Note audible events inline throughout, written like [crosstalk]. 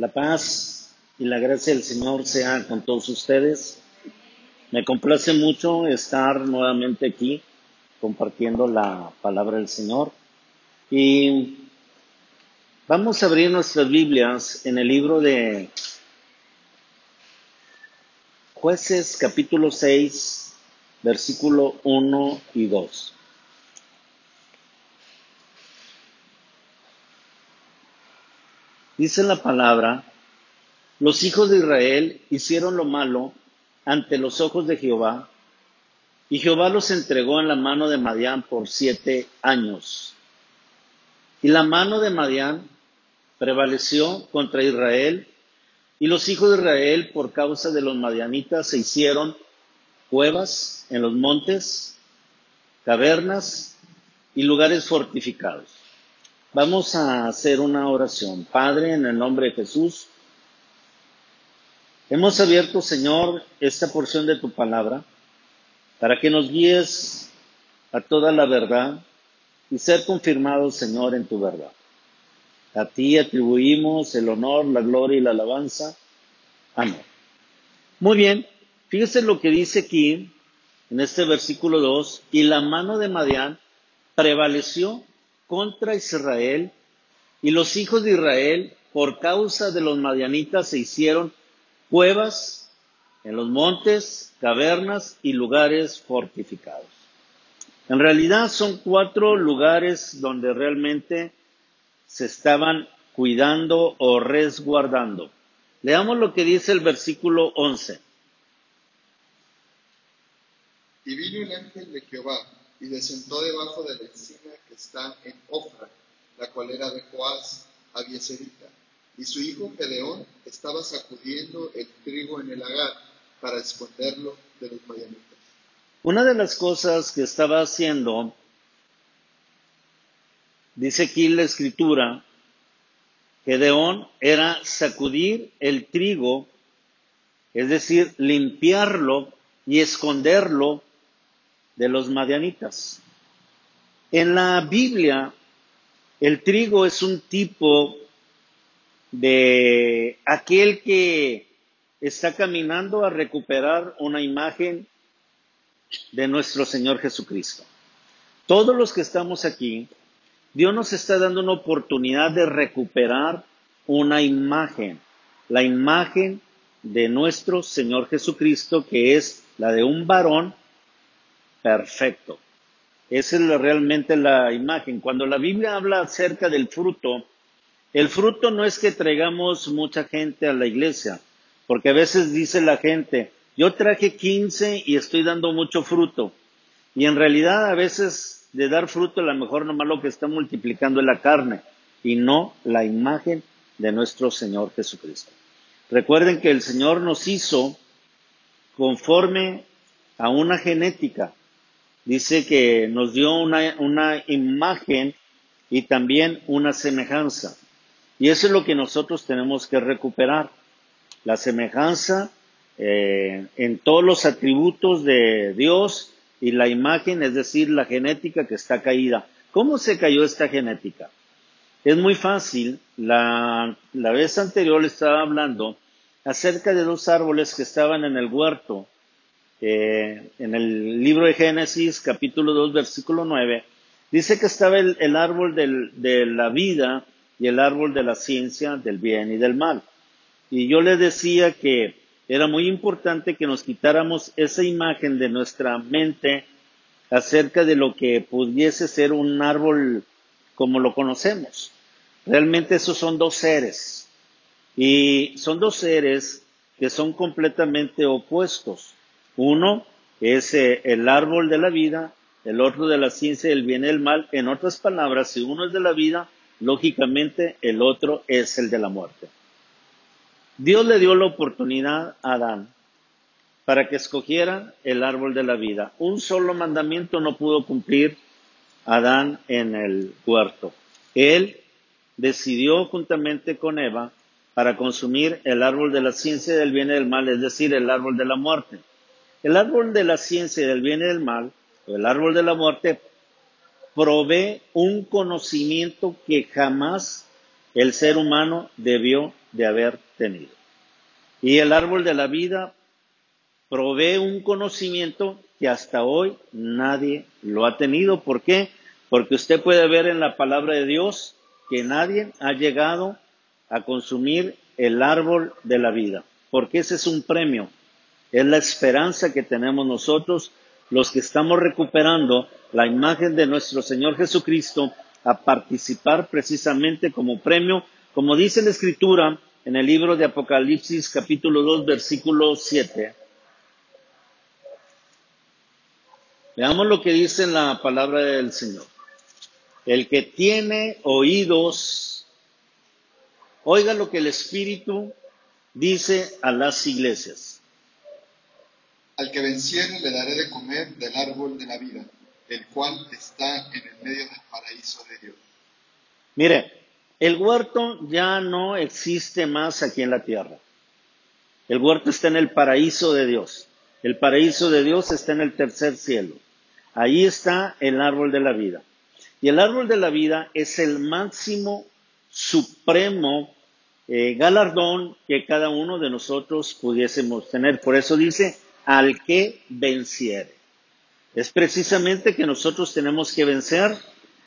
La paz y la gracia del Señor sea con todos ustedes. Me complace mucho estar nuevamente aquí compartiendo la palabra del Señor. Y vamos a abrir nuestras Biblias en el libro de Jueces capítulo 6, versículo 1 y 2. Dice la palabra, los hijos de Israel hicieron lo malo ante los ojos de Jehová, y Jehová los entregó en la mano de Madián por siete años. Y la mano de Madián prevaleció contra Israel, y los hijos de Israel, por causa de los madianitas, se hicieron cuevas en los montes, cavernas y lugares fortificados. Vamos a hacer una oración. Padre, en el nombre de Jesús, hemos abierto, Señor, esta porción de tu palabra para que nos guíes a toda la verdad y ser confirmados, Señor, en tu verdad. A ti atribuimos el honor, la gloria y la alabanza. Amén. Muy bien, fíjese lo que dice aquí en este versículo 2, y la mano de Madián prevaleció contra Israel, y los hijos de Israel, por causa de los madianitas, se hicieron cuevas en los montes, cavernas y lugares fortificados. En realidad son cuatro lugares donde realmente se estaban cuidando o resguardando. Leamos lo que dice el versículo 11. Y vino el ángel de Jehová y descendó debajo de la encina que está en Ofra, la cual era de Joás, Abieserita. Y su hijo Gedeón estaba sacudiendo el trigo en el agar para esconderlo de los mayanitas. Una de las cosas que estaba haciendo, dice aquí la escritura, Gedeón era sacudir el trigo, es decir, limpiarlo y esconderlo de los madianitas. En la Biblia, el trigo es un tipo de aquel que está caminando a recuperar una imagen de nuestro Señor Jesucristo. Todos los que estamos aquí, Dios nos está dando una oportunidad de recuperar una imagen, la imagen de nuestro Señor Jesucristo, que es la de un varón perfecto. Esa es realmente la imagen. Cuando la Biblia habla acerca del fruto, el fruto no es que traigamos mucha gente a la iglesia, porque a veces dice la gente, yo traje 15 y estoy dando mucho fruto. Y en realidad a veces de dar fruto a lo mejor nomás lo que está multiplicando es la carne y no la imagen de nuestro Señor Jesucristo. Recuerden que el Señor nos hizo conforme a una genética dice que nos dio una, imagen y también una semejanza. Y eso es lo que nosotros tenemos que recuperar. La semejanza eh, en todos los atributos de Dios y la imagen, es decir, la genética que está caída. ¿Cómo se cayó esta genética? Es muy fácil. La, la vez anterior estaba hablando acerca de dos árboles que estaban en el huerto eh, en el libro de Génesis, capítulo 2, versículo 9, dice que estaba el, árbol de la vida y el árbol de la ciencia del bien y del mal. Y yo le decía que era muy importante que nos quitáramos esa imagen de nuestra mente acerca de lo que pudiese ser un árbol como lo conocemos. Realmente esos son dos seres. Y son dos seres que son completamente opuestos. Uno es eh, el árbol de la vida, el otro de la ciencia del bien y del mal. En otras palabras, si uno es de la vida, lógicamente el otro es el de la muerte. Dios le dio la oportunidad a Adán para que escogiera el árbol de la vida. Un solo mandamiento no pudo cumplir Adán en el huerto. Él decidió juntamente con Eva para consumir el árbol de la ciencia del bien y del mal, es decir, el árbol de la muerte. El árbol de la ciencia del bien y del mal, el árbol de la muerte, provee un conocimiento que jamás el ser humano debió de haber tenido. Y el árbol de la vida provee un conocimiento que hasta hoy nadie lo ha tenido. ¿Por qué? Porque usted puede ver en la palabra de Dios que nadie ha llegado a consumir el árbol de la vida, porque ese es un premio, es la esperanza que tenemos nosotros, los que estamos recuperando la imagen de nuestro Señor Jesucristo, a participar precisamente como premio, como dice la Escritura en el libro de Apocalipsis capítulo 2 versículo 7. Veamos lo que dice la palabra del Señor. El que tiene oídos, oiga lo que el Espíritu dice a las iglesias. Al que venciere le daré de comer del árbol de la vida, el cual está en el medio del paraíso de Dios. Mire, el huerto ya no existe más aquí en la tierra. El huerto está en el paraíso de Dios. El paraíso de Dios está en el tercer cielo. Ahí está el árbol de la vida. Y el árbol de la vida es el máximo, supremo eh, galardón que cada uno de nosotros pudiésemos tener. Por eso dice, al que venciere. Es precisamente que nosotros tenemos que vencer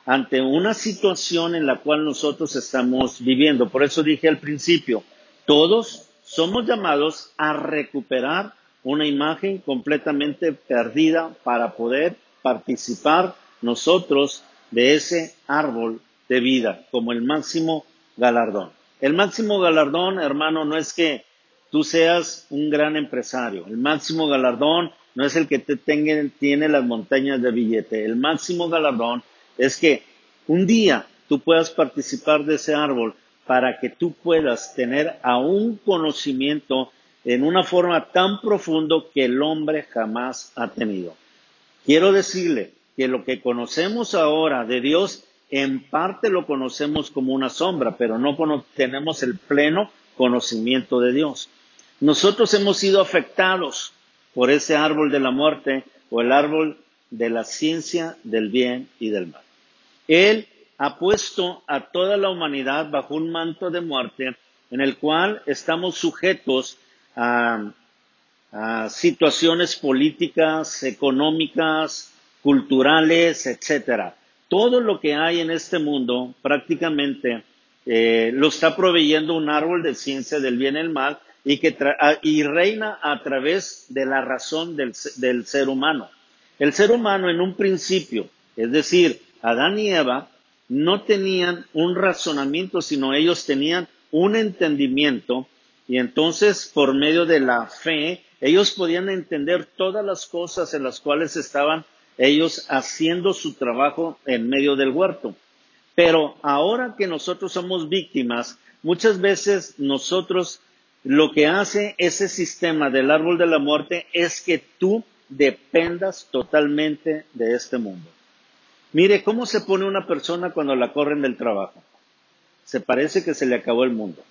ante una situación en la cual nosotros estamos viviendo. Por eso dije al principio, todos somos llamados a recuperar una imagen completamente perdida para poder participar nosotros de ese árbol de vida como el máximo galardón. El máximo galardón, hermano, no es que tú seas un gran empresario. El máximo galardón no es el que te tenga, tiene las montañas de billete. El máximo galardón es que un día tú puedas participar de ese árbol para que tú puedas tener aún conocimiento en una forma tan profundo que el hombre jamás ha tenido. Quiero decirle que lo que conocemos ahora de Dios, en parte lo conocemos como una sombra, pero no tenemos el pleno conocimiento de Dios. Nosotros hemos sido afectados por ese árbol de la muerte o el árbol de la ciencia del bien y del mal. Él ha puesto a toda la humanidad bajo un manto de muerte en el cual estamos sujetos a, situaciones políticas, económicas, culturales, etcétera. Todo lo que hay en este mundo prácticamente eh, lo está proveyendo un árbol de ciencia del bien y el mal y que y reina a través de la razón del, del ser humano. El ser humano en un principio, es decir, Adán y Eva, no tenían un razonamiento, sino ellos tenían un entendimiento y entonces por medio de la fe ellos podían entender todas las cosas en las cuales estaban ellos haciendo su trabajo en medio del huerto. Pero ahora que nosotros somos víctimas, muchas veces nosotros lo que hace ese sistema del árbol de la muerte es que tú dependas totalmente de este mundo. Mire, ¿cómo se pone una persona cuando la corren del trabajo? Se parece que se le acabó el mundo.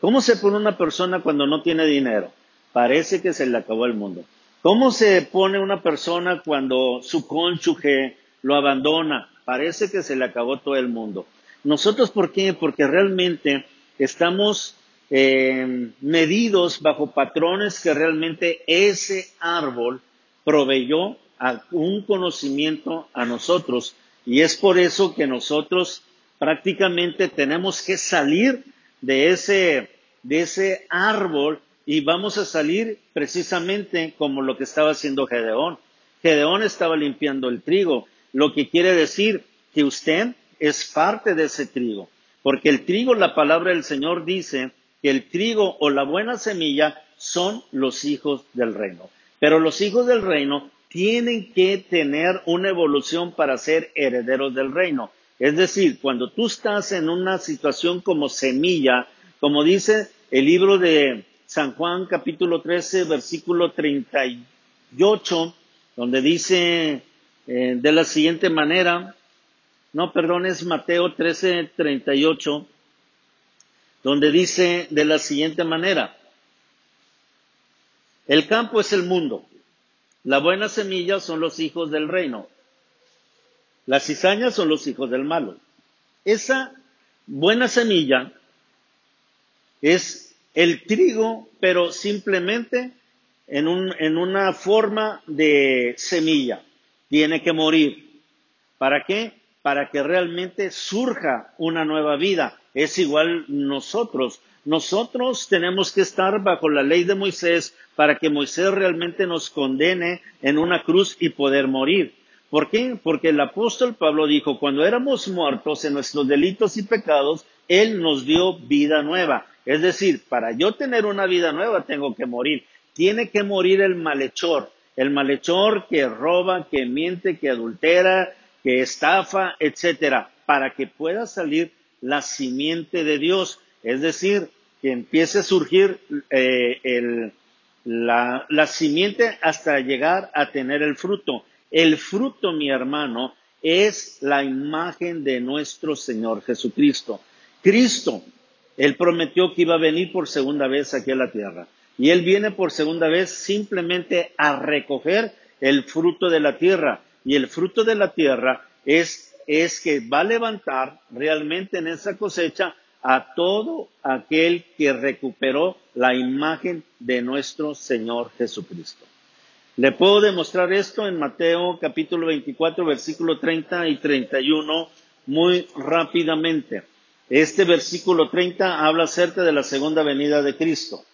¿Cómo se pone una persona cuando no tiene dinero? Parece que se le acabó el mundo. ¿Cómo se pone una persona cuando su cónyuge lo abandona? Parece que se le acabó todo el mundo. Nosotros, ¿por qué? Porque realmente estamos eh, medidos bajo patrones que realmente ese árbol proveyó un conocimiento a nosotros. Y es por eso que nosotros prácticamente tenemos que salir de ese, de ese árbol y vamos a salir precisamente como lo que estaba haciendo Gedeón. Gedeón estaba limpiando el trigo, lo que quiere decir que usted es parte de ese trigo, porque el trigo, la palabra del Señor dice el trigo o la buena semilla son los hijos del reino. Pero los hijos del reino tienen que tener una evolución para ser herederos del reino. Es decir, cuando tú estás en una situación como semilla, como dice el libro de San Juan capítulo 13, versículo 38, donde dice eh, de la siguiente manera, no, perdón, es Mateo 13, 38, donde dice de la siguiente manera, el campo es el mundo, la buena semilla son los hijos del reino, las cizañas son los hijos del malo. Esa buena semilla es el trigo, pero simplemente en, un, en una forma de semilla. Tiene que morir. ¿Para qué? Para que realmente surja una nueva vida. Es igual nosotros. Nosotros tenemos que estar bajo la ley de Moisés para que Moisés realmente nos condene en una cruz y poder morir. ¿Por qué? Porque el apóstol Pablo dijo, cuando éramos muertos en nuestros delitos y pecados, Él nos dio vida nueva. Es decir, para yo tener una vida nueva tengo que morir. Tiene que morir el malhechor, el malhechor que roba, que miente, que adultera, que estafa, etcétera, para que pueda salir la simiente de Dios. Es decir, que empiece a surgir eh, la, la simiente hasta llegar a tener el fruto. El fruto, mi hermano, es la imagen de nuestro Señor Jesucristo. Cristo, Él prometió que iba a venir por segunda vez aquí a la tierra. Y Él viene por segunda vez simplemente a recoger el fruto de la tierra. Y el fruto de la tierra es, es que va a levantar realmente en esa cosecha a todo aquel que recuperó la imagen de nuestro Señor Jesucristo. Le puedo demostrar esto en Mateo capítulo 24, versículo 30 y 31 muy rápidamente. Este versículo 30 habla acerca de la segunda venida de Cristo.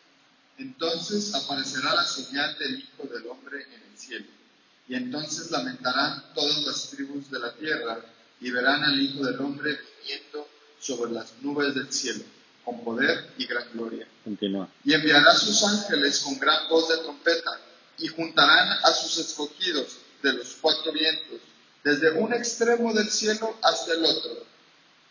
Entonces aparecerá la señal del Hijo del Hombre en el cielo. Y entonces lamentarán todas las tribus de la tierra y verán al Hijo del Hombre viniendo sobre las nubes del cielo, con poder y gran gloria. Continúa. Y enviará sus ángeles con gran voz de trompeta y juntarán a sus escogidos de los cuatro vientos, desde un extremo del cielo hasta el otro.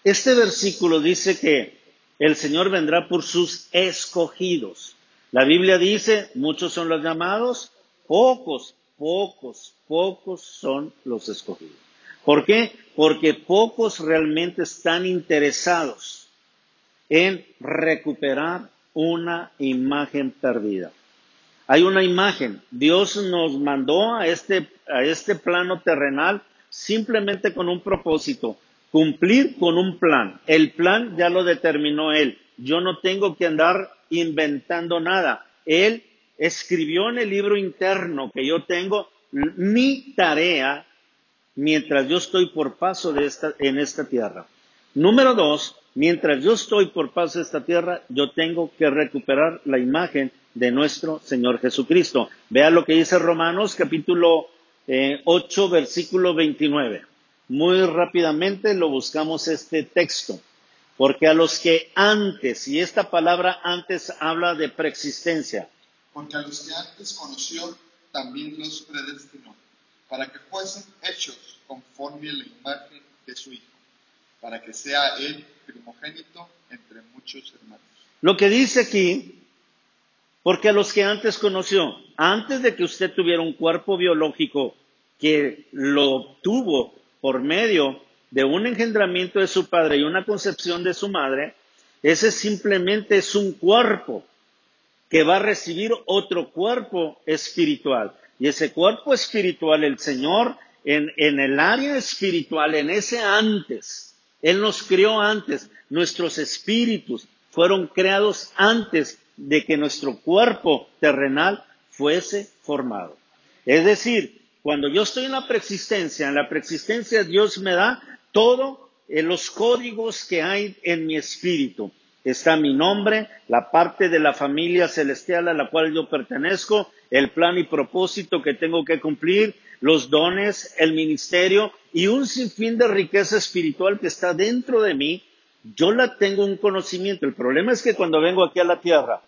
Este versículo dice que el Señor vendrá por sus escogidos. La Biblia dice, muchos son los llamados, pocos, pocos, pocos son los escogidos. ¿Por qué? Porque pocos realmente están interesados en recuperar una imagen perdida. Hay una imagen. Dios nos mandó a este, a este plano terrenal simplemente con un propósito, cumplir con un plan. El plan ya lo determinó Él. Yo no tengo que andar inventando nada. Él escribió en el libro interno que yo tengo mi tarea mientras yo estoy por paso de esta, en esta tierra. Número dos, mientras yo estoy por paso de esta tierra, yo tengo que recuperar la imagen de nuestro Señor Jesucristo. Vea lo que dice Romanos capítulo 8, eh, versículo 29. Muy rápidamente lo buscamos este texto, porque a los que antes, y esta palabra antes habla de preexistencia. Porque a los que antes conoció, también los predestinó, para que fuesen hechos conforme a la imagen de su Hijo, para que sea Él primogénito entre muchos hermanos. Lo que dice aquí porque a los que antes conoció, antes de que usted tuviera un cuerpo biológico que lo obtuvo por medio de un engendramiento de su padre y una concepción de su madre, ese simplemente es un cuerpo que va a recibir otro cuerpo espiritual. Y ese cuerpo espiritual, el Señor, en, en el área espiritual, en ese antes, Él nos creó antes, nuestros espíritus fueron creados antes de que nuestro cuerpo terrenal fuese formado. Es decir, cuando yo estoy en la preexistencia, en la preexistencia Dios me da todo en los códigos que hay en mi espíritu. Está mi nombre, la parte de la familia celestial a la cual yo pertenezco, el plan y propósito que tengo que cumplir, los dones, el ministerio y un sinfín de riqueza espiritual que está dentro de mí yo la tengo un conocimiento. El problema es que cuando vengo aquí a la tierra,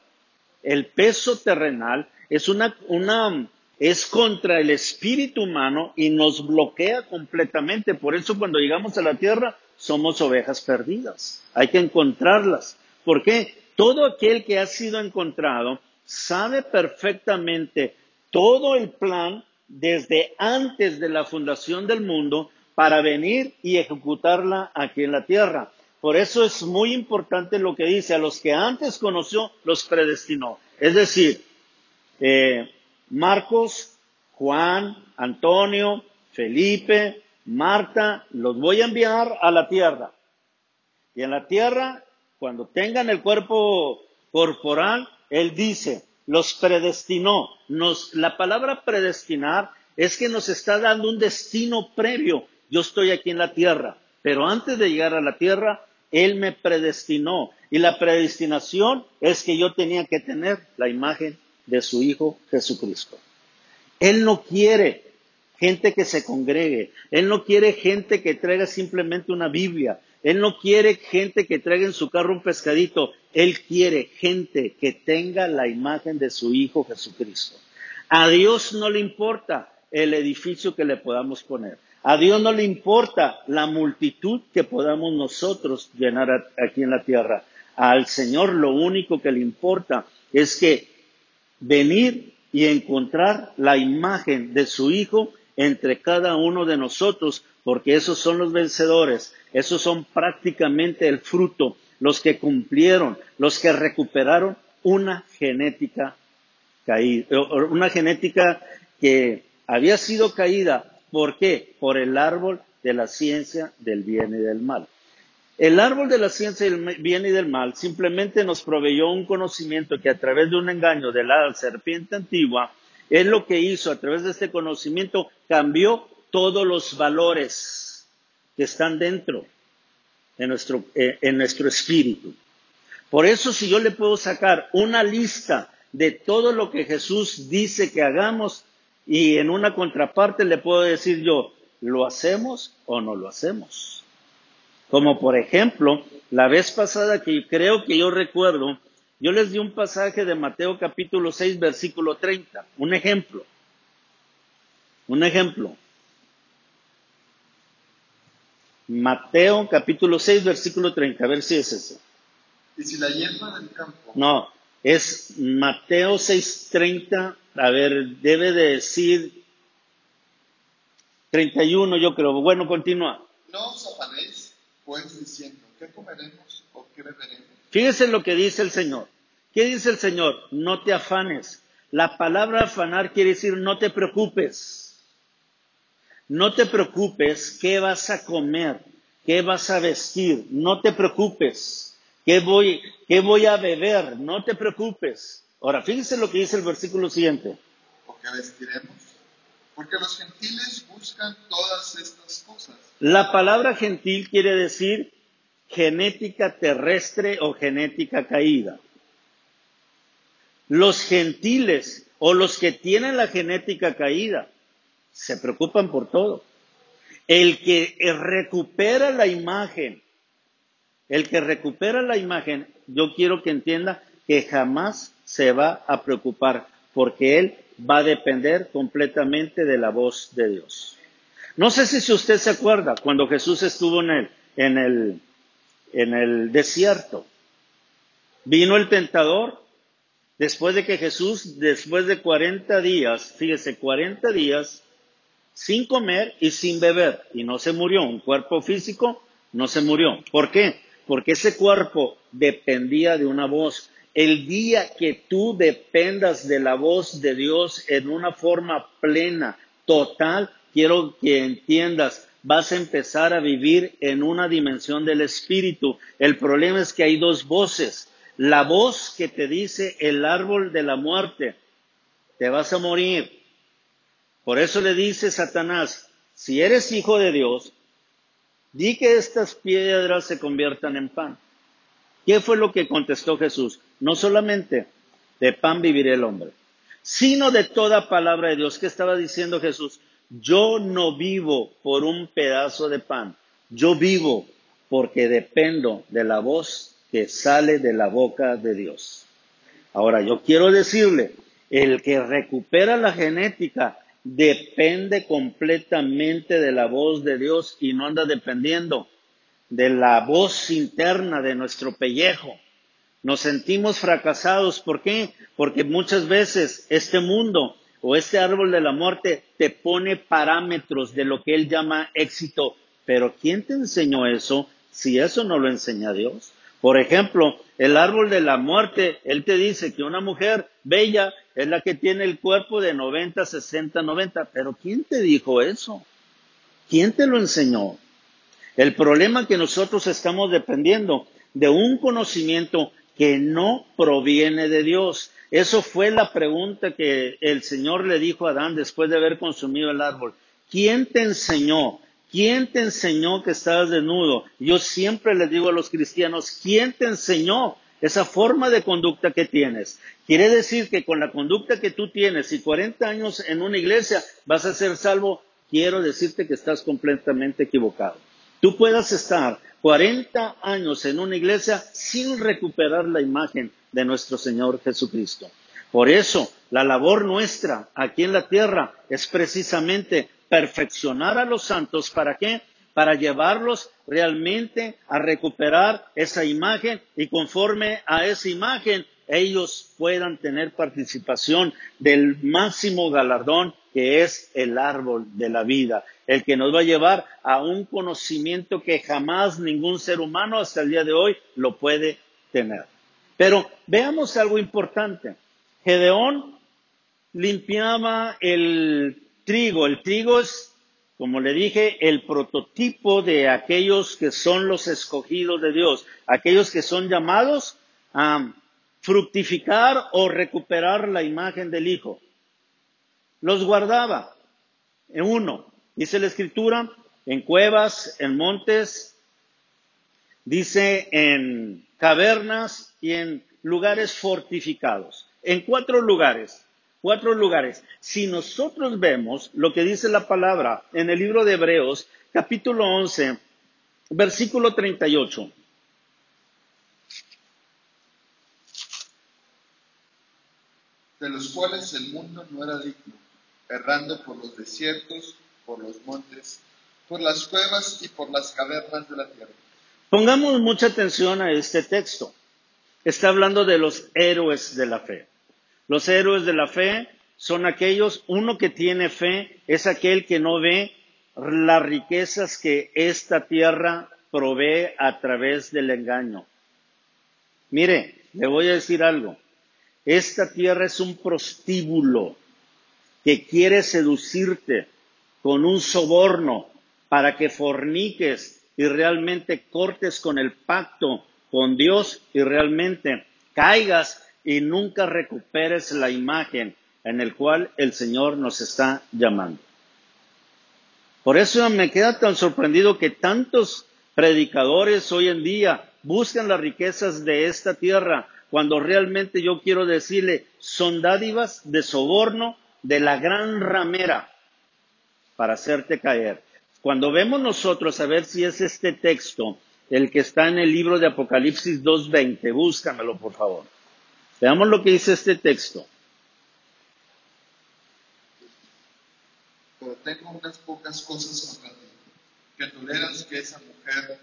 el peso terrenal es una, una, es contra el espíritu humano y nos bloquea completamente. Por eso cuando llegamos a la tierra somos ovejas perdidas. Hay que encontrarlas. ¿Por qué? Todo aquel que ha sido encontrado sabe perfectamente todo el plan desde antes de la fundación del mundo para venir y ejecutarla aquí en la tierra. Por eso es muy importante lo que dice, a los que antes conoció, los predestinó. Es decir, eh, Marcos, Juan, Antonio, Felipe, Marta, los voy a enviar a la tierra. Y en la tierra, cuando tengan el cuerpo corporal, Él dice, los predestinó. Nos, la palabra predestinar es que nos está dando un destino previo. Yo estoy aquí en la tierra, pero antes de llegar a la tierra, Él me predestinó. Y la predestinación es que yo tenía que tener la imagen de su Hijo Jesucristo. Él no quiere gente que se congregue. Él no quiere gente que traiga simplemente una Biblia. Él no quiere gente que traiga en su carro un pescadito. Él quiere gente que tenga la imagen de su Hijo Jesucristo. A Dios no le importa el edificio que le podamos poner. A Dios no le importa la multitud que podamos nosotros llenar aquí en la tierra. Al Señor lo único que le importa es que venir y encontrar la imagen de su Hijo entre cada uno de nosotros, porque esos son los vencedores, esos son prácticamente el fruto, los que cumplieron, los que recuperaron una genética caída, una genética que había sido caída, ¿por qué? Por el árbol de la ciencia del bien y del mal. El árbol de la ciencia del bien y del mal simplemente nos proveyó un conocimiento que a través de un engaño de la serpiente antigua, es lo que hizo a través de este conocimiento, cambió todos los valores que están dentro de nuestro, eh, en nuestro espíritu. Por eso si yo le puedo sacar una lista de todo lo que Jesús dice que hagamos y en una contraparte le puedo decir yo, ¿lo hacemos o no lo hacemos? Como por ejemplo, la vez pasada que creo que yo recuerdo, yo les di un pasaje de Mateo capítulo 6, versículo 30, un ejemplo. Un ejemplo. Mateo capítulo 6, versículo 30, a ver si es ese. Y si la hierba del campo. No, es Mateo 6, 30, a ver, debe de decir 31, yo creo. Bueno, continúa. No os afanéis, pues diciendo, ¿qué comeremos o qué beberemos? Fíjese lo que dice el Señor. ¿Qué dice el Señor? No te afanes. La palabra afanar quiere decir no te preocupes. No te preocupes qué vas a comer, qué vas a vestir. No te preocupes. ¿Qué voy, qué voy a beber? No te preocupes. Ahora, fíjese lo que dice el versículo siguiente. ¿O qué vestiremos? Porque los gentiles buscan todas estas cosas. La palabra gentil quiere decir genética terrestre o genética caída. Los gentiles o los que tienen la genética caída se preocupan por todo. El que recupera la imagen, el que recupera la imagen, yo quiero que entienda que jamás se va a preocupar porque él va a depender completamente de la voz de Dios. No sé si usted se acuerda cuando Jesús estuvo en el, en el en el desierto. Vino el tentador después de que Jesús, después de 40 días, fíjese, 40 días sin comer y sin beber, y no se murió, un cuerpo físico no se murió. ¿Por qué? Porque ese cuerpo dependía de una voz. El día que tú dependas de la voz de Dios en una forma plena, total, quiero que entiendas, vas a empezar a vivir en una dimensión del espíritu. El problema es que hay dos voces. La voz que te dice el árbol de la muerte, te vas a morir. Por eso le dice Satanás, si eres hijo de Dios, di que estas piedras se conviertan en pan. ¿Qué fue lo que contestó Jesús? No solamente de pan vivirá el hombre, sino de toda palabra de Dios. ¿Qué estaba diciendo Jesús? Yo no vivo por un pedazo de pan, yo vivo porque dependo de la voz que sale de la boca de Dios. Ahora, yo quiero decirle, el que recupera la genética depende completamente de la voz de Dios y no anda dependiendo de la voz interna de nuestro pellejo. Nos sentimos fracasados. ¿Por qué? Porque muchas veces este mundo o este árbol de la muerte te pone parámetros de lo que él llama éxito. Pero ¿quién te enseñó eso si eso no lo enseña Dios? Por ejemplo, el árbol de la muerte, él te dice que una mujer bella es la que tiene el cuerpo de 90, 60, 90. Pero ¿quién te dijo eso? ¿Quién te lo enseñó? El problema que nosotros estamos dependiendo de un conocimiento que no proviene de Dios. Eso fue la pregunta que el Señor le dijo a Adán después de haber consumido el árbol. ¿Quién te enseñó? ¿Quién te enseñó que estabas desnudo? Yo siempre le digo a los cristianos, ¿quién te enseñó esa forma de conducta que tienes? Quiere decir que con la conducta que tú tienes y 40 años en una iglesia vas a ser salvo. Quiero decirte que estás completamente equivocado. Tú puedas estar 40 años en una iglesia sin recuperar la imagen de nuestro Señor Jesucristo. Por eso, la labor nuestra aquí en la tierra es precisamente perfeccionar a los santos. ¿Para qué? Para llevarlos realmente a recuperar esa imagen y conforme a esa imagen ellos puedan tener participación del máximo galardón que es el árbol de la vida, el que nos va a llevar a un conocimiento que jamás ningún ser humano hasta el día de hoy lo puede tener. Pero veamos algo importante. Gedeón limpiaba el trigo. El trigo es, como le dije, el prototipo de aquellos que son los escogidos de Dios, aquellos que son llamados a fructificar o recuperar la imagen del Hijo los guardaba en uno. Dice la escritura, en cuevas, en montes, dice en cavernas y en lugares fortificados. En cuatro lugares, cuatro lugares. Si nosotros vemos lo que dice la palabra en el libro de Hebreos, capítulo 11, versículo 38. De los cuales el mundo no era digno errando por los desiertos, por los montes, por las cuevas y por las cavernas de la tierra. Pongamos mucha atención a este texto. Está hablando de los héroes de la fe. Los héroes de la fe son aquellos, uno que tiene fe es aquel que no ve las riquezas que esta tierra provee a través del engaño. Mire, le voy a decir algo. Esta tierra es un prostíbulo que quiere seducirte con un soborno para que forniques y realmente cortes con el pacto con Dios y realmente caigas y nunca recuperes la imagen en el cual el Señor nos está llamando. Por eso me queda tan sorprendido que tantos predicadores hoy en día buscan las riquezas de esta tierra cuando realmente yo quiero decirle son dádivas de soborno de la gran ramera para hacerte caer. Cuando vemos nosotros, a ver si es este texto, el que está en el libro de Apocalipsis 2.20, búscamelo por favor. Veamos lo que dice este texto. Pero tengo unas pocas cosas contra ti, que toleras que esa mujer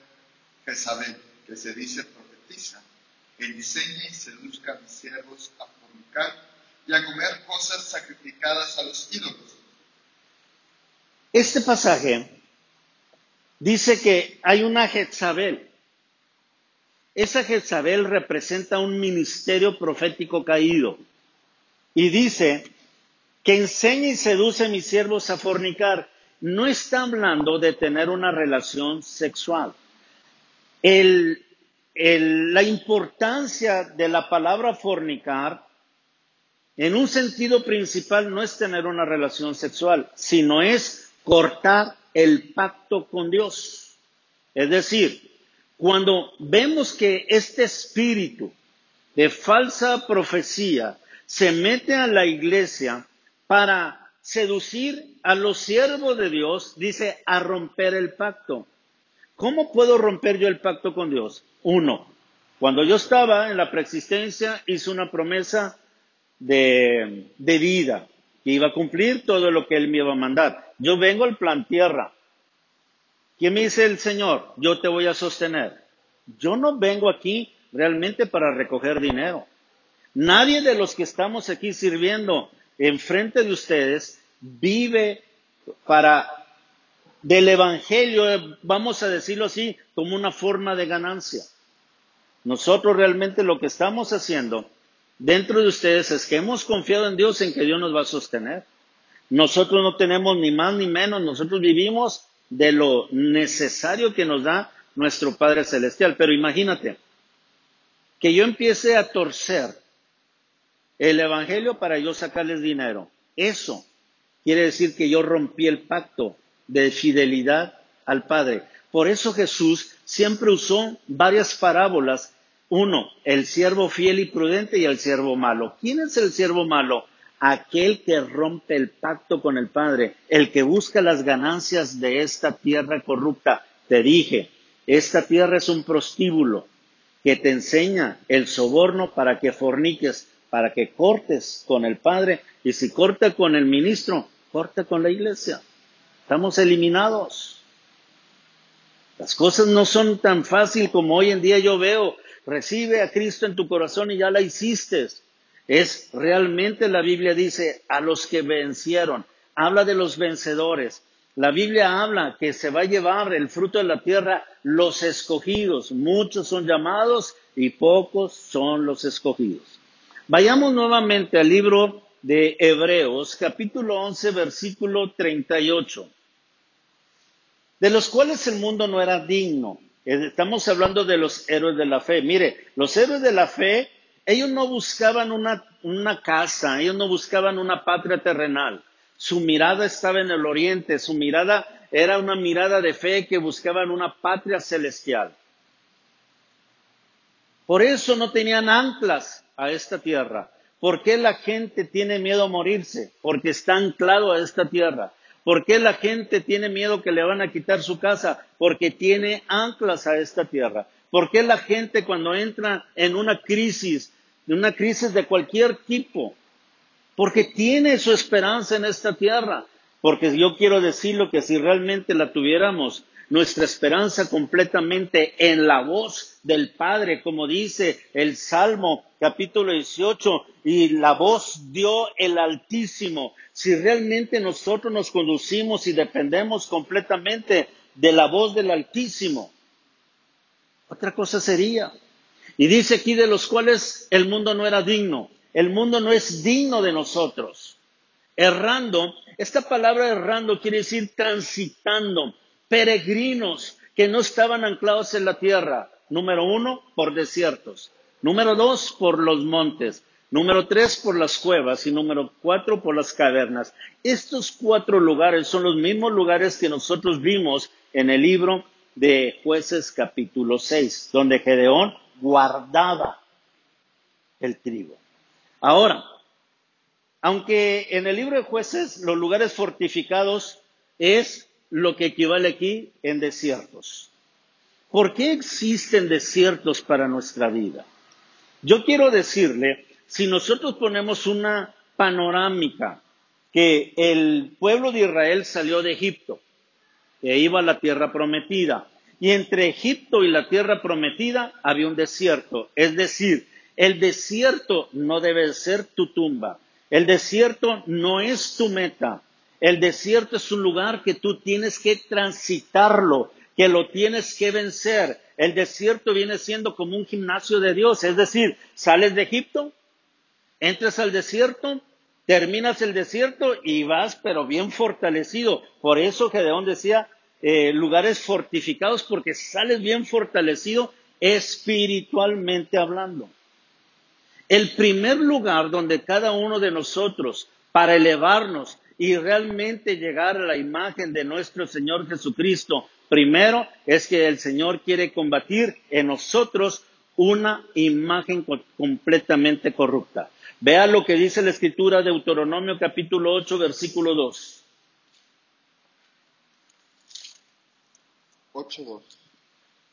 sabe que se dice profetiza, enseñe y seduzca a mis siervos a fornicar y a comer cosas sacrificadas a los ídolos. Este pasaje dice que hay una Jezabel. Esa Jezabel representa un ministerio profético caído. Y dice que enseña y seduce a mis siervos a fornicar. No está hablando de tener una relación sexual. la importancia de la palabra fornicar en un sentido principal no es tener una relación sexual, sino es cortar el pacto con Dios. Es decir, cuando vemos que este espíritu de falsa profecía se mete a la iglesia para seducir a los siervos de Dios, dice, a romper el pacto. ¿Cómo puedo romper yo el pacto con Dios? Uno, cuando yo estaba en la preexistencia, hice una promesa de, vida, que iba a cumplir todo lo que Él me iba a mandar. Yo vengo al plan tierra. ¿Quién me dice el Señor? Yo te voy a sostener. Yo no vengo aquí realmente para recoger dinero. Nadie de los que estamos aquí sirviendo enfrente de ustedes vive para del evangelio, vamos a decirlo así, como una forma de ganancia. Nosotros realmente lo que estamos haciendo dentro de ustedes es que hemos confiado en Dios en que Dios nos va a sostener. Nosotros no tenemos ni más ni menos, nosotros vivimos de lo necesario que nos da nuestro Padre Celestial. Pero imagínate, que yo empiece a torcer el Evangelio para yo sacarles dinero. Eso quiere decir que yo rompí el pacto de fidelidad al Padre. Por eso Jesús siempre usó varias parábolas. Uno, el siervo fiel y prudente y el siervo malo. ¿Quién es el siervo malo? Aquel que rompe el pacto con el Padre, el que busca las ganancias de esta tierra corrupta. Te dije, esta tierra es un prostíbulo que te enseña el soborno para que forniques, para que cortes con el Padre, y si corta con el ministro, corta con la iglesia. Estamos eliminados. Las cosas no son tan fácil como hoy en día yo veo. Recibe a Cristo en tu corazón y ya la hiciste. Es realmente la Biblia dice a los que vencieron. Habla de los vencedores. La Biblia habla que se va a llevar el fruto de la tierra los escogidos. Muchos son llamados y pocos son los escogidos. Vayamos nuevamente al libro de Hebreos, capítulo 11, versículo 38, de los cuales el mundo no era digno. Estamos hablando de los héroes de la fe. Mire, los héroes de la fe, ellos no buscaban una, una casa, ellos no buscaban una patria terrenal. Su mirada estaba en el oriente, su mirada era una mirada de fe que buscaban una patria celestial. Por eso no tenían anclas a esta tierra. ¿Por qué la gente tiene miedo a morirse? Porque está anclado a esta tierra. ¿Por qué la gente tiene miedo que le van a quitar su casa? Porque tiene anclas a esta tierra. ¿Por qué la gente cuando entra en una crisis, en una crisis de cualquier tipo, porque tiene su esperanza en esta tierra. Porque yo quiero decirlo que si realmente la tuviéramos, nuestra esperanza completamente en la voz del Padre, como dice el Salmo capítulo 18, y la voz dio el Altísimo. Si realmente nosotros nos conducimos y dependemos completamente de la voz del Altísimo, otra cosa sería. Y dice aquí de los cuales el mundo no era digno. El mundo no es digno de nosotros. Errando, esta palabra errando quiere decir transitando, peregrinos que no estaban anclados en la tierra. Número uno, por desiertos. Número dos, por los montes. Número tres, por las cuevas. Y número cuatro, por las cavernas. Estos cuatro lugares son los mismos lugares que nosotros vimos en el libro de jueces capítulo 6, donde Gedeón guardaba el trigo. Ahora, aunque en el libro de jueces los lugares fortificados es lo que equivale aquí en desiertos. ¿Por qué existen desiertos para nuestra vida? Yo quiero decirle, si nosotros ponemos una panorámica, que el pueblo de Israel salió de Egipto, e iba a la tierra prometida, y entre Egipto y la tierra prometida había un desierto, es decir, el desierto no debe ser tu tumba. El desierto no es tu meta. El desierto es un lugar que tú tienes que transitarlo, que lo tienes que vencer. El desierto viene siendo como un gimnasio de Dios, es decir, sales de Egipto, entras al desierto, terminas el desierto y vas pero bien fortalecido. Por eso Gedeón decía eh, lugares fortificados porque sales bien fortalecido espiritualmente hablando. El primer lugar donde cada uno de nosotros, para elevarnos y realmente llegar a la imagen de nuestro Señor Jesucristo, primero es que el Señor quiere combatir en nosotros una imagen completamente corrupta. Vea lo que dice la escritura de Deuteronomio capítulo 8 versículo 2. 8.2.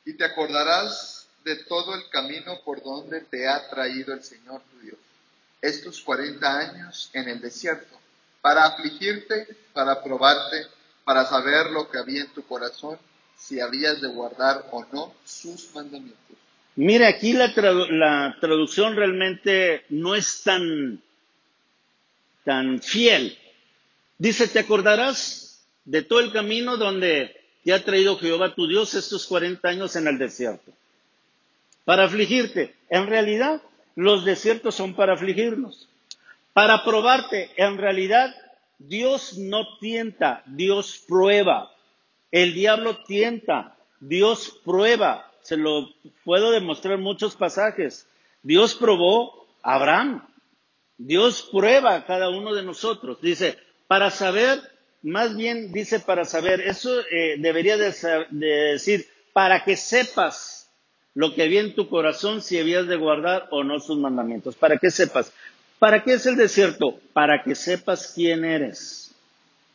Y te acordarás de todo el camino por donde te ha traído el Señor tu Dios, estos cuarenta años en el desierto, para afligirte, para probarte, para saber lo que había en tu corazón, si habías de guardar o no sus mandamientos. Mire, aquí la, la traducción realmente no es tan, tan fiel. Dice, te acordarás de todo el camino donde te ha traído Jehová tu Dios estos cuarenta años en el desierto para afligirte. En realidad, los desiertos son para afligirnos. Para probarte, en realidad, Dios no tienta, Dios prueba. El diablo tienta, Dios prueba, se lo puedo demostrar en muchos pasajes. Dios probó a Abraham, Dios prueba a cada uno de nosotros. Dice, para saber, más bien dice para saber, eso eh, debería de, de decir, para que sepas lo que había en tu corazón si habías de guardar o no sus mandamientos, para que sepas. ¿Para qué es el desierto? Para que sepas quién eres.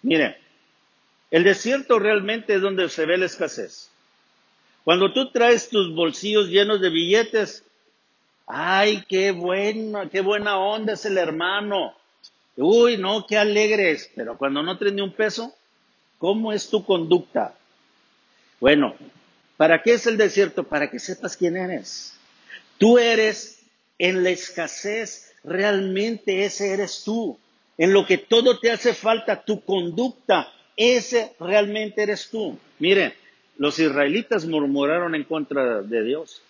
Mire, el desierto realmente es donde se ve la escasez. Cuando tú traes tus bolsillos llenos de billetes, ay, qué buena, qué buena onda es el hermano. Uy, no, qué alegres. Pero cuando no traes ni un peso, ¿cómo es tu conducta? Bueno, ¿para qué es el desierto? Para que sepas quién eres. Tú eres en la escasez, realmente ese eres tú. En lo que todo te hace falta, tu conducta, ese realmente eres tú. Mire, los israelitas murmuraron en contra de Dios.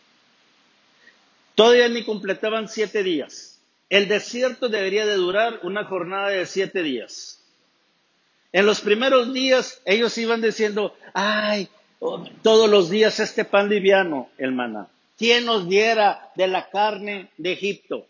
Todavía ni completaban siete días. El desierto debería de durar una jornada de siete días. En los primeros días ellos iban diciendo, ay, oh, todos los días este pan liviano, el maná. ¿Quién nos diera de la carne de Egipto?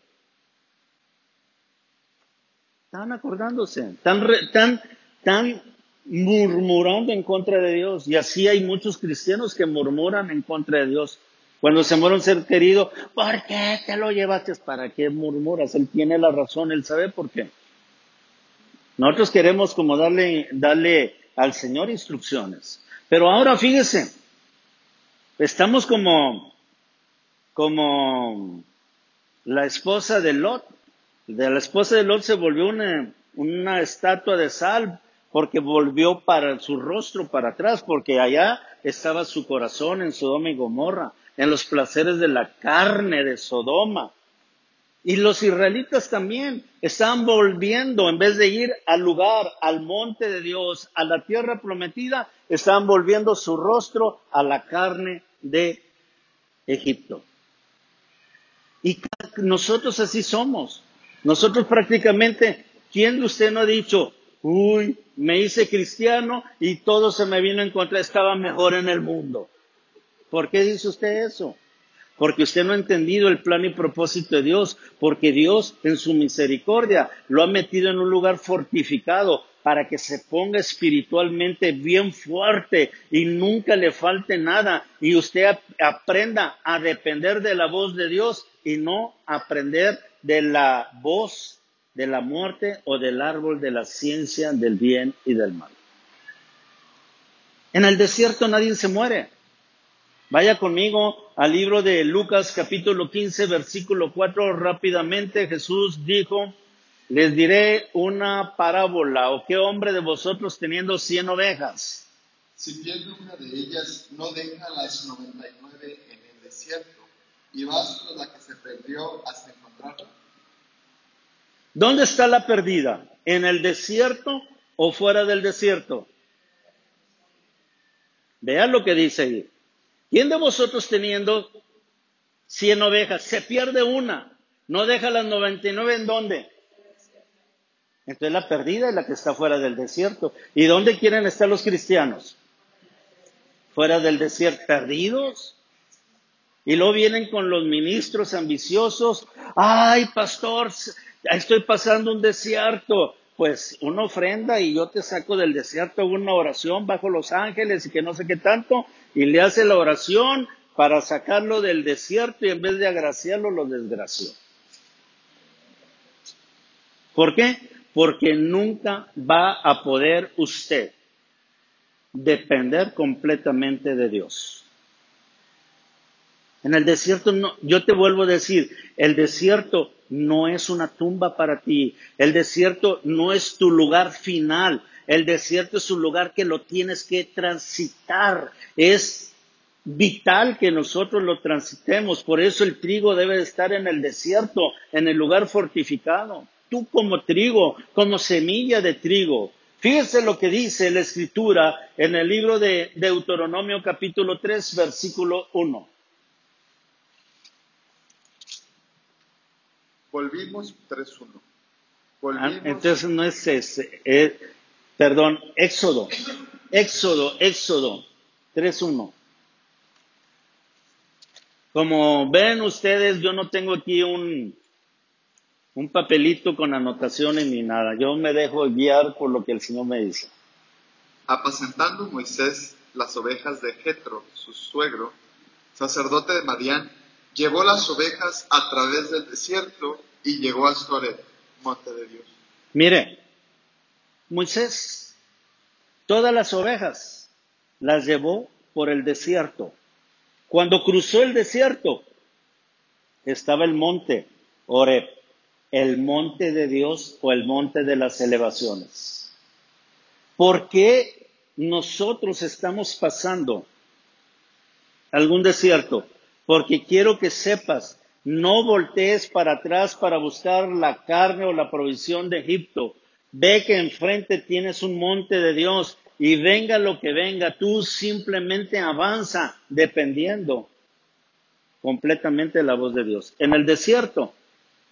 Estaban acordándose, tan, tan, tan murmurando en contra de Dios. Y así hay muchos cristianos que murmuran en contra de Dios. Cuando se muere un ser querido, ¿por qué te lo llevaste? ¿Para qué murmuras? Él tiene la razón, él sabe por qué. Nosotros queremos como darle, darle al Señor instrucciones. Pero ahora fíjese, estamos como, como la esposa de Lot. De la esposa de Lot se volvió una, una estatua de sal porque volvió para su rostro para atrás, porque allá estaba su corazón en Sodoma y Gomorra, en los placeres de la carne de Sodoma. Y los israelitas también estaban volviendo, en vez de ir al lugar, al monte de Dios, a la tierra prometida, estaban volviendo su rostro a la carne de Egipto. Y nosotros así somos. Nosotros prácticamente, ¿quién de usted no ha dicho, uy, me hice cristiano y todo se me vino en contra, estaba mejor en el mundo. ¿Por qué dice usted eso? Porque usted no ha entendido el plan y propósito de Dios, porque Dios en su misericordia lo ha metido en un lugar fortificado para que se ponga espiritualmente bien fuerte y nunca le falte nada y usted aprenda a depender de la voz de Dios y no aprender de la voz de la muerte o del árbol de la ciencia del bien y del mal. En el desierto nadie se muere. Vaya conmigo al libro de Lucas capítulo 15 versículo 4 rápidamente. Jesús dijo, les diré una parábola o qué hombre de vosotros teniendo cien ovejas. Si pierde una de ellas, no deja las noventa y nueve en el desierto y va hasta la que se perdió hasta encontrarla. ¿Dónde está la perdida? ¿En el desierto o fuera del desierto? Vean lo que dice ahí. ¿Quién de vosotros teniendo 100 ovejas se pierde una? ¿No deja las 99 en dónde? Entonces la perdida es la que está fuera del desierto. ¿Y dónde quieren estar los cristianos? Fuera del desierto, perdidos. Y luego vienen con los ministros ambiciosos. Ay, pastor, estoy pasando un desierto, pues una ofrenda y yo te saco del desierto una oración bajo los ángeles y que no sé qué tanto, y le hace la oración para sacarlo del desierto y en vez de agraciarlo lo desgració. ¿Por qué? Porque nunca va a poder usted depender completamente de Dios. En el desierto, no, yo te vuelvo a decir, el desierto no es una tumba para ti. El desierto no es tu lugar final. El desierto es un lugar que lo tienes que transitar. Es vital que nosotros lo transitemos. Por eso el trigo debe estar en el desierto, en el lugar fortificado. Tú como trigo, como semilla de trigo. Fíjese lo que dice la escritura en el libro de Deuteronomio capítulo 3 versículo 1. Volvimos 3.1. Ah, entonces no es ese, perdón, Éxodo. Éxodo, Éxodo 3.1. Como ven ustedes, yo no tengo aquí un, un papelito con anotaciones ni nada. Yo me dejo guiar por lo que el Señor me dice. Apacentando Moisés las ovejas de Jetro, su suegro, sacerdote de Madián, llevó las ovejas a través del desierto y llegó a Soret, monte de Dios. Mire, Moisés, todas las ovejas las llevó por el desierto. Cuando cruzó el desierto, estaba el monte Oreb, el monte de Dios o el monte de las elevaciones. ¿Por qué nosotros estamos pasando algún desierto? Porque quiero que sepas, no voltees para atrás para buscar la carne o la provisión de Egipto. Ve que enfrente tienes un monte de Dios y venga lo que venga, tú simplemente avanza dependiendo completamente de la voz de Dios. En el desierto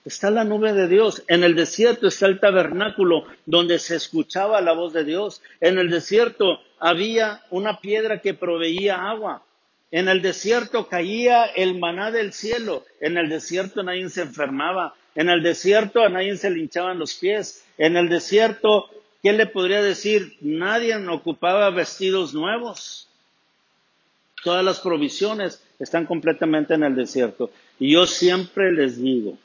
está la nube de Dios, en el desierto está el tabernáculo donde se escuchaba la voz de Dios, en el desierto había una piedra que proveía agua, en el desierto caía el maná del cielo, en el desierto nadie se enfermaba, en el desierto a nadie se linchaban los pies, en el desierto ¿qué le podría decir? Nadie ocupaba vestidos nuevos. Todas las provisiones están completamente en el desierto. Y yo siempre les digo,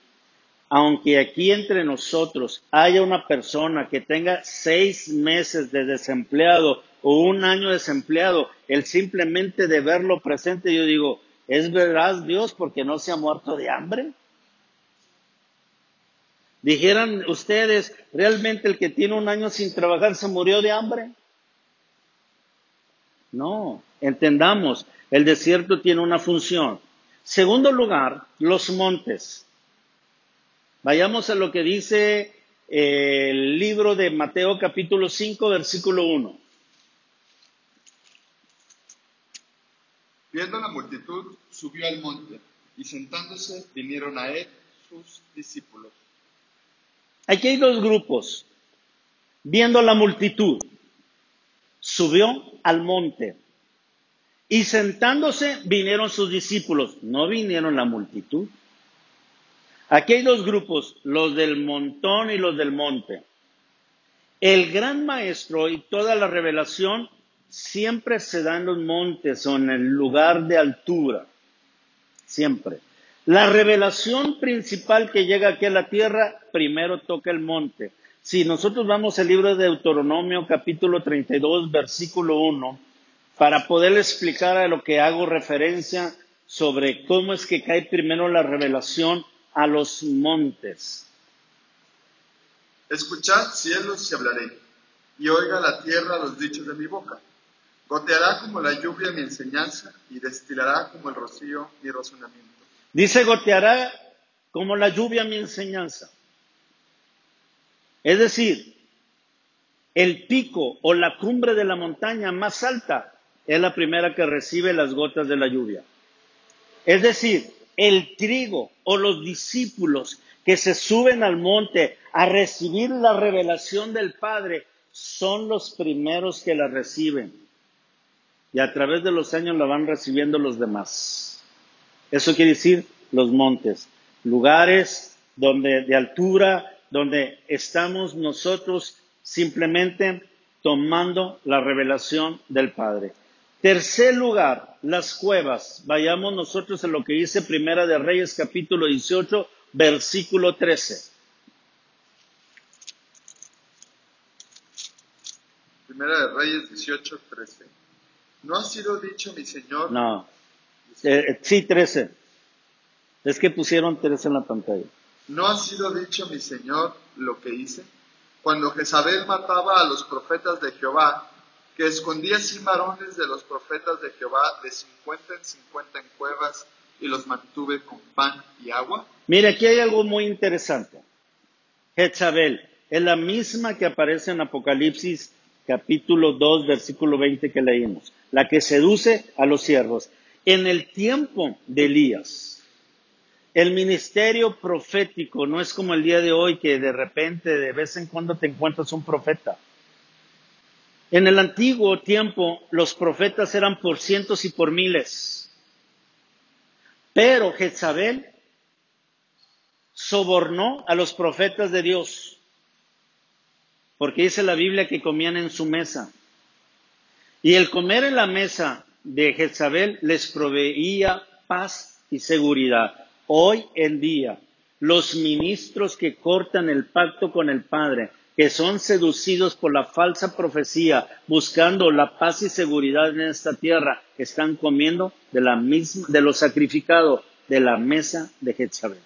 aunque aquí entre nosotros haya una persona que tenga seis meses de desempleado o un año desempleado, el simplemente de verlo presente, yo digo, ¿es verdad Dios porque no se ha muerto de hambre? Dijeran ustedes, ¿realmente el que tiene un año sin trabajar se murió de hambre? No, entendamos, el desierto tiene una función. Segundo lugar, los montes. Vayamos a lo que dice eh, el libro de Mateo capítulo 5, versículo 1. Viendo la multitud, subió al monte, y sentándose vinieron a él sus discípulos. Aquí hay dos grupos. Viendo la multitud, subió al monte. Y sentándose vinieron sus discípulos, no vinieron la multitud. Aquí hay dos grupos, los del montón y los del monte. El gran maestro y toda la revelación siempre se da en los montes o en el lugar de altura. Siempre. La revelación principal que llega aquí a la tierra, primero toca el monte. Si nosotros vamos al libro de Deuteronomio capítulo 32, versículo 1, para poder explicar a lo que hago referencia sobre cómo es que cae primero la revelación a los montes. Escuchad cielos y hablaré, y oiga la tierra los dichos de mi boca. Goteará como la lluvia mi enseñanza, y destilará como el rocío mi razonamiento. Dice, goteará como la lluvia mi enseñanza. Es decir, el pico o la cumbre de la montaña más alta es la primera que recibe las gotas de la lluvia. Es decir, el trigo o los discípulos que se suben al monte a recibir la revelación del Padre son los primeros que la reciben. Y a través de los años la van recibiendo los demás. Eso quiere decir los montes, lugares donde de altura, donde estamos nosotros simplemente tomando la revelación del Padre. Tercer lugar, las cuevas. Vayamos nosotros a lo que dice Primera de Reyes capítulo 18, versículo 13. Primera de Reyes 18, 13. ¿No ha sido dicho mi Señor? No. Eh, sí, 13. Es que pusieron 13 en la pantalla. ¿No ha sido dicho mi Señor lo que hice? Cuando Jezabel mataba a los profetas de Jehová, que escondía sin varones de los profetas de Jehová de 50 en 50 en cuevas y los mantuve con pan y agua. Mire, aquí hay algo muy interesante. Jezabel es la misma que aparece en Apocalipsis capítulo 2, versículo 20 que leímos, la que seduce a los siervos. En el tiempo de Elías, el ministerio profético no es como el día de hoy que de repente, de vez en cuando te encuentras un profeta. En el antiguo tiempo los profetas eran por cientos y por miles. Pero Jezabel sobornó a los profetas de Dios. Porque dice la Biblia que comían en su mesa. Y el comer en la mesa de Jezabel les proveía paz y seguridad. Hoy en día, los ministros que cortan el pacto con el Padre, que son seducidos por la falsa profecía, buscando la paz y seguridad en esta tierra, están comiendo de la misma, de lo sacrificado de la mesa de Jezabel.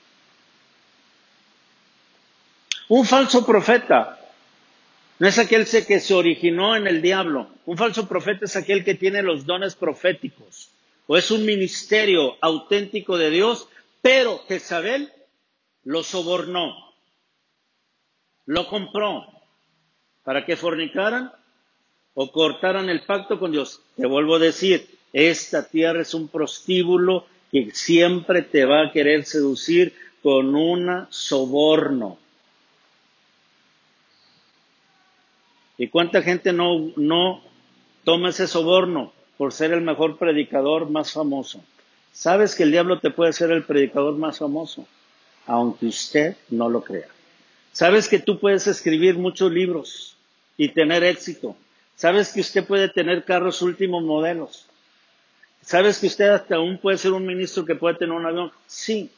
Un falso profeta no es aquel que se originó en el diablo. Un falso profeta es aquel que tiene los dones proféticos. O es un ministerio auténtico de Dios, pero Jezabel lo sobornó, lo compró para que fornicaran o cortaran el pacto con Dios. Te vuelvo a decir, esta tierra es un prostíbulo que siempre te va a querer seducir con un soborno. ¿Y cuánta gente no, no toma ese soborno por ser el mejor predicador más famoso? ¿Sabes que el diablo te puede ser el predicador más famoso? Aunque usted no lo crea. ¿Sabes que tú puedes escribir muchos libros y tener éxito? ¿Sabes que usted puede tener carros últimos modelos? ¿Sabes que usted hasta aún puede ser un ministro que puede tener un avión? Sí,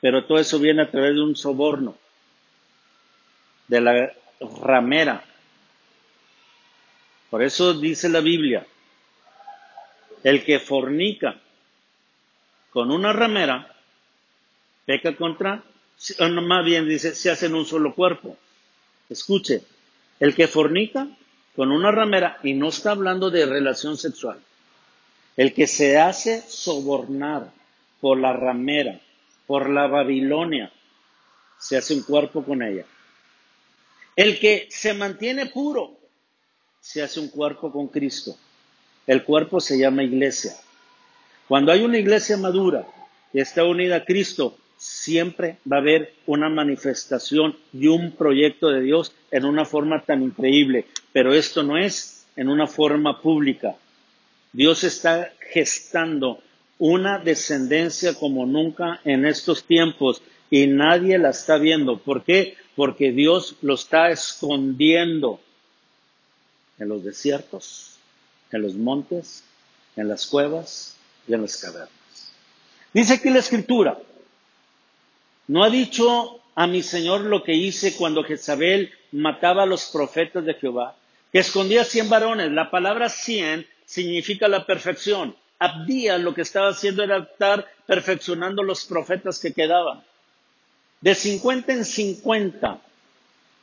pero todo eso viene a través de un soborno, de la ramera, por eso dice la Biblia, el que fornica con una ramera, peca contra, más bien dice, se hacen un solo cuerpo. Escuche, el que fornica con una ramera, y no está hablando de relación sexual, el que se hace sobornar por la ramera, por la Babilonia, se hace un cuerpo con ella. El que se mantiene puro, se hace un cuerpo con Cristo. El cuerpo se llama iglesia. Cuando hay una iglesia madura y está unida a Cristo, siempre va a haber una manifestación de un proyecto de Dios en una forma tan increíble. Pero esto no es en una forma pública. Dios está gestando una descendencia como nunca en estos tiempos y nadie la está viendo. ¿Por qué? Porque Dios lo está escondiendo en los desiertos, en los montes, en las cuevas y en las cavernas. Dice aquí la escritura, no ha dicho a mi Señor lo que hice cuando Jezabel mataba a los profetas de Jehová, que escondía cien varones. La palabra cien significa la perfección. Abdía lo que estaba haciendo era estar perfeccionando los profetas que quedaban. De cincuenta en cincuenta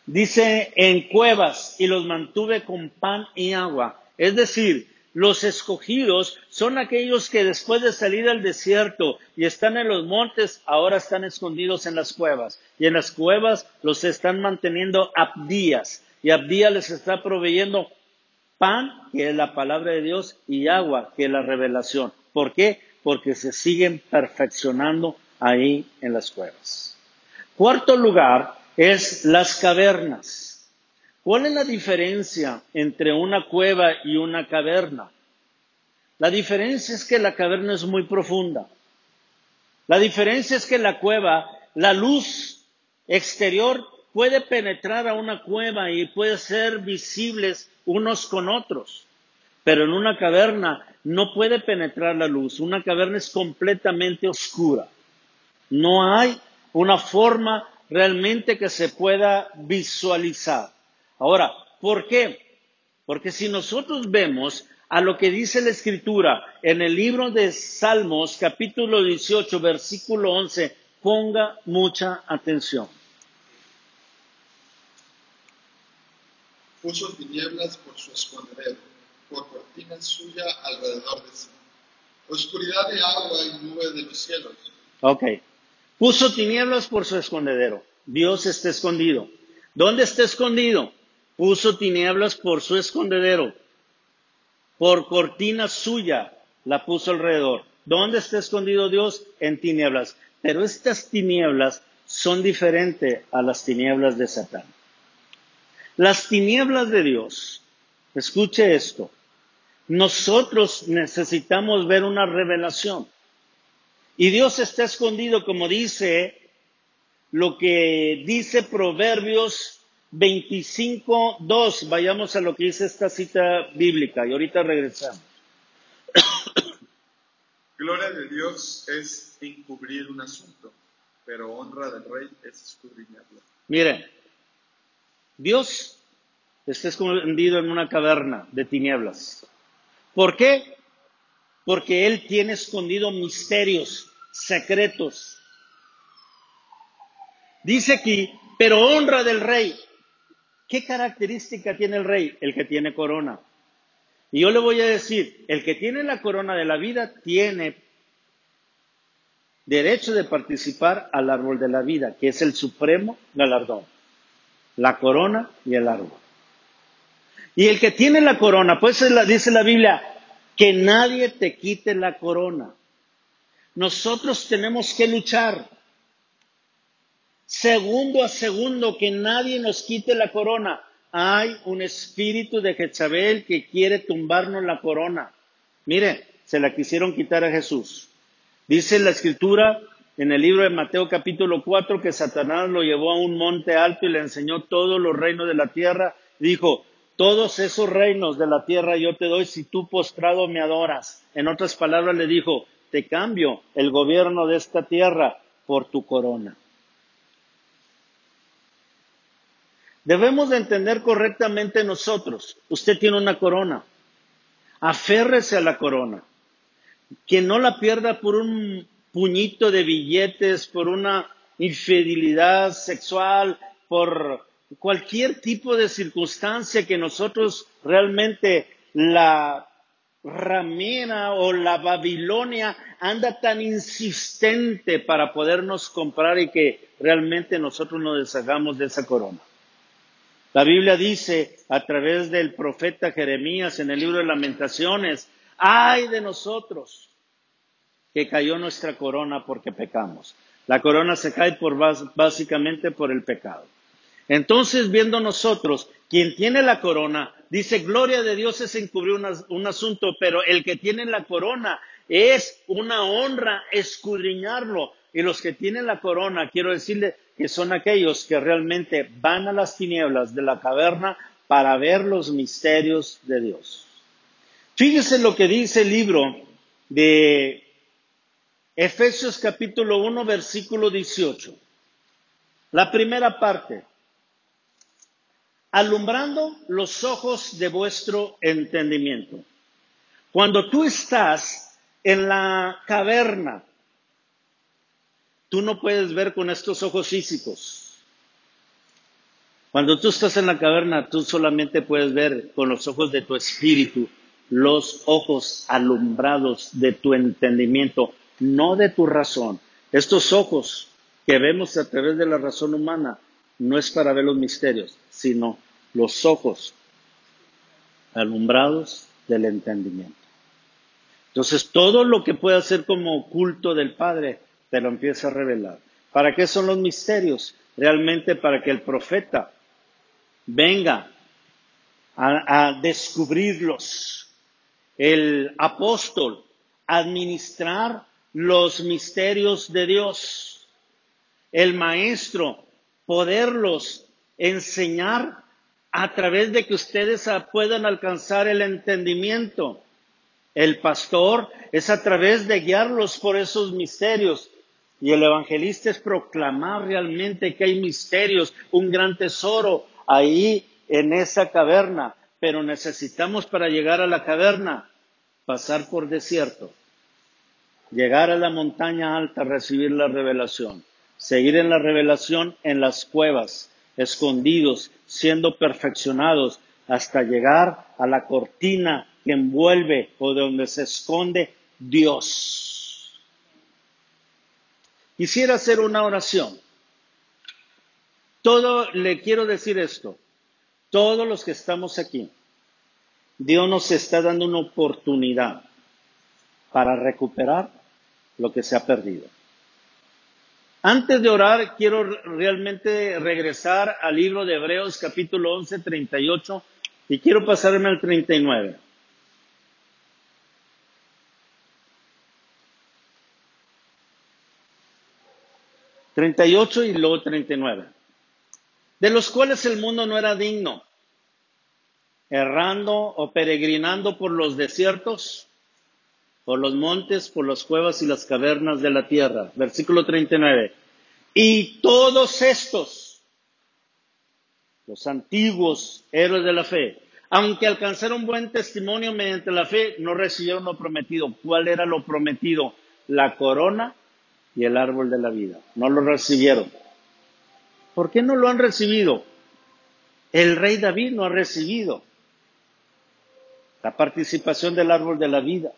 Dice en cuevas y los mantuve con pan y agua. Es decir, los escogidos son aquellos que después de salir al desierto y están en los montes, ahora están escondidos en las cuevas. Y en las cuevas los están manteniendo abdías. Y Abdía les está proveyendo pan, que es la palabra de Dios, y agua, que es la revelación. ¿Por qué? Porque se siguen perfeccionando ahí en las cuevas. Cuarto lugar, es las cavernas. ¿Cuál es la diferencia entre una cueva y una caverna? La diferencia es que la caverna es muy profunda. La diferencia es que la cueva, la luz exterior puede penetrar a una cueva y puede ser visibles unos con otros. Pero en una caverna no puede penetrar la luz. Una caverna es completamente oscura. No hay una forma realmente que se pueda visualizar. Ahora, ¿por qué? Porque si nosotros vemos a lo que dice la escritura en el libro de Salmos capítulo 18 versículo 11, ponga mucha atención. Puso tinieblas por su escondedero, por cortina suya alrededor de sí. Oscuridad de agua y nube de los cielos. Ok. Puso tinieblas por su escondedero. Dios está escondido. ¿Dónde está escondido? Puso tinieblas por su escondedero. Por cortina suya la puso alrededor. ¿Dónde está escondido Dios? En tinieblas. Pero estas tinieblas son diferentes a las tinieblas de Satán. Las tinieblas de Dios Escuche esto. Nosotros necesitamos ver una revelación. Y Dios está escondido, como dice lo que dice Proverbios 25, 2. Vayamos a lo que dice esta cita bíblica y ahorita regresamos. [coughs] Gloria de Dios es encubrir un asunto, pero honra del rey es escudriñarlo. Miren, Dios está escondido en una caverna de tinieblas. ¿Por qué? Porque Él tiene escondido misterios, secretos. Dice aquí, pero honra del rey. ¿Qué característica tiene el rey? El que tiene corona. Y yo le voy a decir, el que tiene la corona de la vida tiene derecho de participar al árbol de la vida, que es el supremo galardón, la corona y el árbol. Y el que tiene la corona, pues dice la Biblia, que nadie te quite la corona. Nosotros tenemos que luchar segundo a segundo que nadie nos quite la corona. Hay un espíritu de Jezabel que quiere tumbarnos la corona. Mire, se la quisieron quitar a Jesús. Dice la escritura en el libro de Mateo capítulo 4 que Satanás lo llevó a un monte alto y le enseñó todos los reinos de la tierra. Dijo, todos esos reinos de la tierra yo te doy si tú postrado me adoras. En otras palabras le dijo, te cambio el gobierno de esta tierra por tu corona. Debemos de entender correctamente nosotros. Usted tiene una corona. Aférrese a la corona. Que no la pierda por un puñito de billetes, por una infidelidad sexual, por cualquier tipo de circunstancia que nosotros realmente la ramera o la Babilonia anda tan insistente para podernos comprar y que realmente nosotros nos deshagamos de esa corona. La Biblia dice a través del profeta Jeremías en el libro de lamentaciones, ay de nosotros que cayó nuestra corona porque pecamos. La corona se cae por básicamente por el pecado. Entonces, viendo nosotros, quien tiene la corona, dice, gloria de Dios es encubrir un asunto, pero el que tiene la corona es una honra escudriñarlo. Y los que tienen la corona, quiero decirle que son aquellos que realmente van a las tinieblas de la caverna para ver los misterios de Dios. Fíjese lo que dice el libro de Efesios capítulo 1, versículo 18. La primera parte. Alumbrando los ojos de vuestro entendimiento. Cuando tú estás en la caverna, tú no puedes ver con estos ojos físicos. Cuando tú estás en la caverna, tú solamente puedes ver con los ojos de tu espíritu, los ojos alumbrados de tu entendimiento, no de tu razón. Estos ojos que vemos a través de la razón humana no es para ver los misterios, sino los ojos alumbrados del entendimiento. Entonces, todo lo que pueda ser como culto del Padre te lo empieza a revelar. ¿Para qué son los misterios? Realmente para que el profeta venga a, a descubrirlos. El apóstol administrar los misterios de Dios. El maestro poderlos enseñar a través de que ustedes puedan alcanzar el entendimiento. El pastor es a través de guiarlos por esos misterios. Y el evangelista es proclamar realmente que hay misterios, un gran tesoro ahí en esa caverna. Pero necesitamos para llegar a la caverna pasar por desierto, llegar a la montaña alta, recibir la revelación, seguir en la revelación en las cuevas, escondidos, siendo perfeccionados hasta llegar a la cortina que envuelve o de donde se esconde Dios. Quisiera hacer una oración. Todo, le quiero decir esto, todos los que estamos aquí, Dios nos está dando una oportunidad para recuperar lo que se ha perdido. Antes de orar, quiero realmente regresar al libro de Hebreos capítulo 11, 38, Y quiero pasarme al 39. Treinta y ocho y luego treinta y nueve. De los cuales el mundo no era digno, errando o peregrinando por los desiertos, por los montes, por las cuevas y las cavernas de la tierra. Versículo 39. Y todos estos, los antiguos héroes de la fe, aunque alcanzaron buen testimonio mediante la fe, no recibieron lo prometido. ¿Cuál era lo prometido? La corona y el árbol de la vida. No lo recibieron. ¿Por qué no lo han recibido? El rey David no ha recibido la participación del árbol de la vida.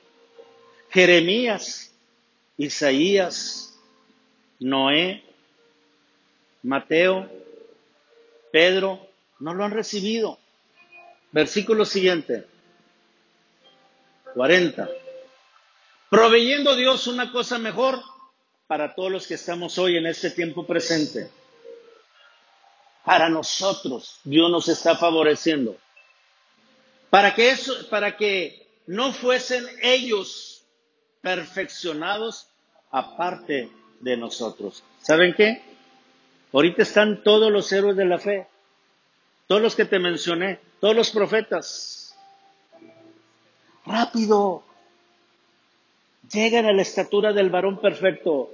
Jeremías, Isaías, Noé, Mateo, Pedro, no lo han recibido. Versículo siguiente, 40. Proveyendo Dios una cosa mejor para todos los que estamos hoy en este tiempo presente. Para nosotros, Dios nos está favoreciendo. Para que eso, para que no fuesen ellos perfeccionados aparte de nosotros. ¿Saben qué? Ahorita están todos los héroes de la fe, todos los que te mencioné, todos los profetas. Rápido, lleguen a la estatura del varón perfecto,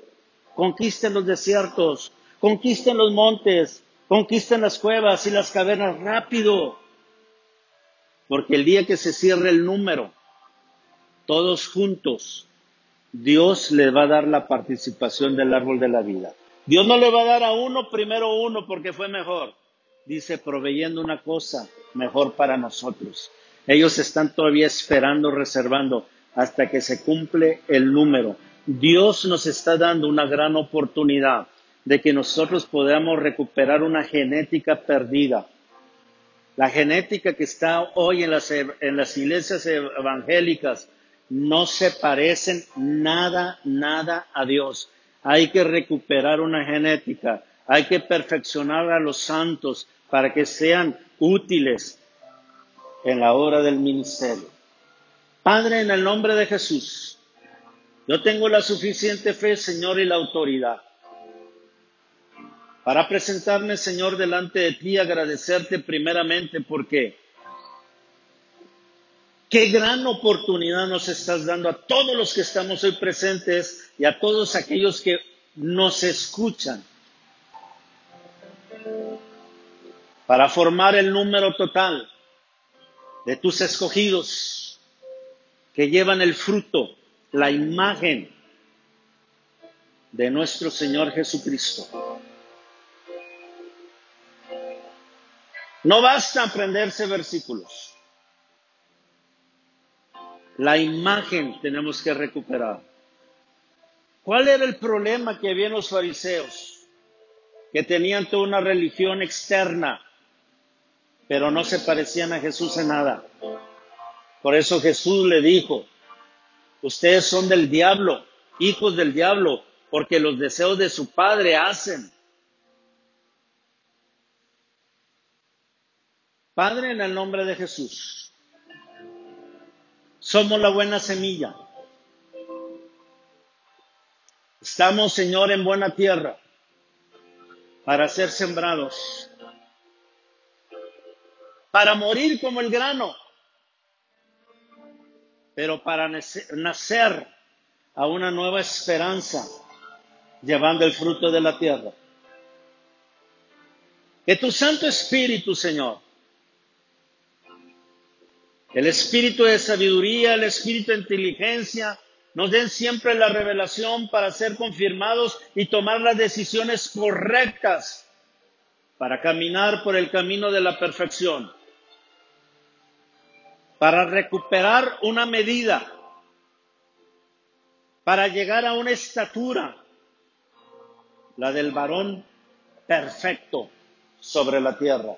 conquisten los desiertos, conquisten los montes, conquisten las cuevas y las cavernas rápido, porque el día que se cierre el número, todos juntos Dios le va a dar la participación del árbol de la vida. Dios no le va a dar a uno primero uno porque fue mejor. Dice, proveyendo una cosa mejor para nosotros. Ellos están todavía esperando, reservando hasta que se cumple el número. Dios nos está dando una gran oportunidad de que nosotros podamos recuperar una genética perdida. La genética que está hoy en las, en las iglesias evangélicas, no se parecen nada, nada a Dios. Hay que recuperar una genética, hay que perfeccionar a los santos para que sean útiles en la hora del ministerio. Padre, en el nombre de Jesús, yo tengo la suficiente fe, Señor, y la autoridad para presentarme, Señor, delante de ti agradecerte primeramente porque Qué gran oportunidad nos estás dando a todos los que estamos hoy presentes y a todos aquellos que nos escuchan para formar el número total de tus escogidos que llevan el fruto, la imagen de nuestro Señor Jesucristo. No basta aprenderse versículos. La imagen tenemos que recuperar. ¿Cuál era el problema que había los fariseos? Que tenían toda una religión externa, pero no se parecían a Jesús en nada. Por eso Jesús le dijo, ustedes son del diablo, hijos del diablo, porque los deseos de su padre hacen. Padre, en el nombre de Jesús, somos la buena semilla. Estamos, Señor, en buena tierra para ser sembrados, para morir como el grano, pero para nacer a una nueva esperanza, llevando el fruto de la tierra. Que tu Santo Espíritu, Señor, el espíritu de sabiduría, el espíritu de inteligencia, nos den siempre la revelación para ser confirmados y tomar las decisiones correctas para caminar por el camino de la perfección, para recuperar una medida, para llegar a una estatura, la del varón perfecto sobre la tierra.